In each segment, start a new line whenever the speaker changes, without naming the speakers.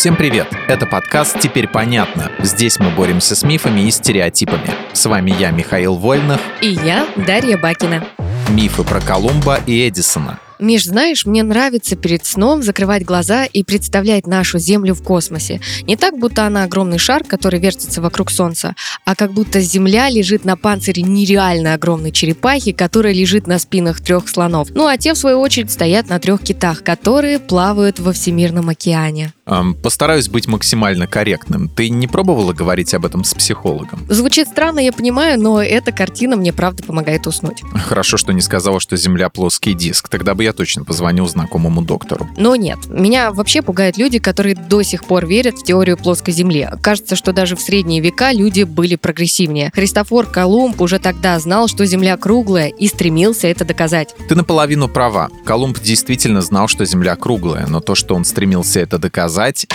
Всем привет! Это подкаст «Теперь понятно». Здесь мы боремся с мифами и стереотипами. С вами я, Михаил Вольных.
И я, Дарья Бакина.
Мифы про Колумба и Эдисона –
Миш, знаешь, мне нравится перед сном закрывать глаза и представлять нашу Землю в космосе. Не так, будто она огромный шар, который вертится вокруг Солнца, а как будто Земля лежит на панцире нереально огромной черепахи, которая лежит на спинах трех слонов. Ну а те, в свою очередь, стоят на трех китах, которые плавают во Всемирном океане.
Эм, постараюсь быть максимально корректным. Ты не пробовала говорить об этом с психологом?
Звучит странно, я понимаю, но эта картина мне правда помогает уснуть.
Хорошо, что не сказала, что Земля плоский диск. Тогда бы я точно позвонил знакомому доктору.
Но нет. Меня вообще пугают люди, которые до сих пор верят в теорию плоской Земли. Кажется, что даже в средние века люди были прогрессивнее. Христофор Колумб уже тогда знал, что Земля круглая и стремился это доказать.
Ты наполовину права. Колумб действительно знал, что Земля круглая, но то, что он стремился это доказать,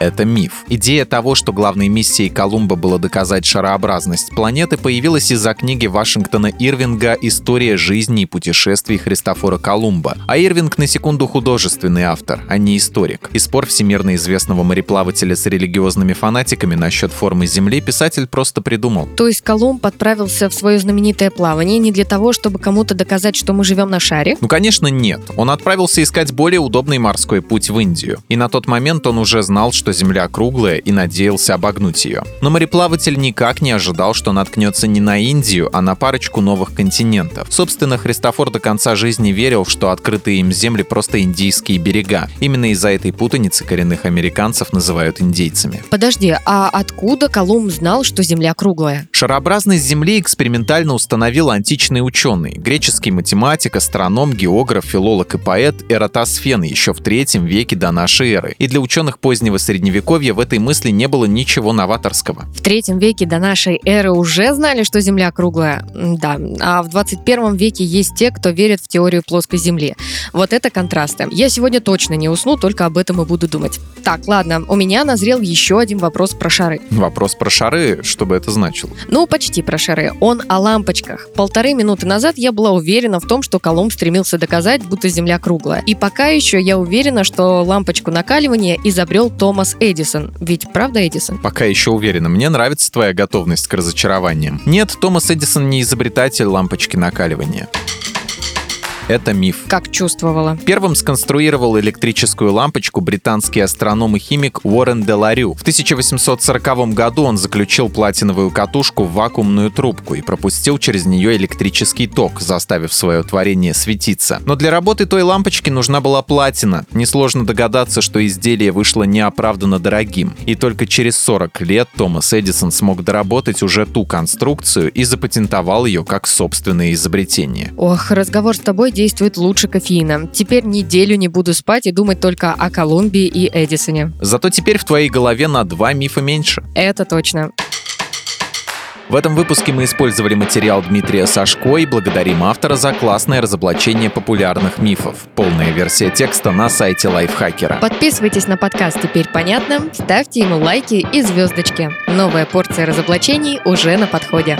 это миф. Идея того, что главной миссией Колумба было доказать шарообразность планеты, появилась из-за книги Вашингтона Ирвинга «История жизни и путешествий Христофора Колумба». А Ирвинг, на секунду, художественный автор, а не историк. И спор всемирно известного мореплавателя с религиозными фанатиками насчет формы Земли писатель просто придумал.
То есть Колумб отправился в свое знаменитое плавание не для того, чтобы кому-то доказать, что мы живем на шаре?
Ну, конечно, нет. Он отправился искать более удобный морской путь в Индию. И на тот момент он уже знал, что что Земля круглая и надеялся обогнуть ее. Но мореплаватель никак не ожидал, что наткнется не на Индию, а на парочку новых континентов. Собственно, Христофор до конца жизни верил, что открытые им земли просто индийские берега. Именно из-за этой путаницы коренных американцев называют индейцами.
Подожди, а откуда Колумб знал, что Земля круглая?
Шарообразность Земли экспериментально установил античный ученый, греческий математик, астроном, географ, филолог и поэт Эратосфен еще в третьем веке до нашей эры. И для ученых позднего средневековья Средневековья в этой мысли не было ничего новаторского.
В третьем веке до нашей эры уже знали, что Земля круглая? Да. А в 21 веке есть те, кто верит в теорию плоской Земли. Вот это контрасты. Я сегодня точно не усну, только об этом и буду думать. Так, ладно, у меня назрел еще один вопрос про шары.
Вопрос про шары, что бы это значило?
Ну, почти про шары. Он о лампочках. Полторы минуты назад я была уверена в том, что Колумб стремился доказать, будто Земля круглая. И пока еще я уверена, что лампочку накаливания изобрел Томас Томас Эдисон. Ведь правда, Эдисон?
Пока еще уверена. Мне нравится твоя готовность к разочарованиям. Нет, Томас Эдисон не изобретатель лампочки накаливания это миф.
Как чувствовала.
Первым сконструировал электрическую лампочку британский астроном и химик Уоррен Деларю. В 1840 году он заключил платиновую катушку в вакуумную трубку и пропустил через нее электрический ток, заставив свое творение светиться. Но для работы той лампочки нужна была платина. Несложно догадаться, что изделие вышло неоправданно дорогим. И только через 40 лет Томас Эдисон смог доработать уже ту конструкцию и запатентовал ее как собственное изобретение.
Ох, разговор с тобой действует лучше кофеина. Теперь неделю не буду спать и думать только о Колумбии и Эдисоне.
Зато теперь в твоей голове на два мифа меньше.
Это точно.
В этом выпуске мы использовали материал Дмитрия Сашко и благодарим автора за классное разоблачение популярных мифов. Полная версия текста на сайте Лайфхакера.
Подписывайтесь на подкаст «Теперь понятно», ставьте ему лайки и звездочки. Новая порция разоблачений уже на подходе.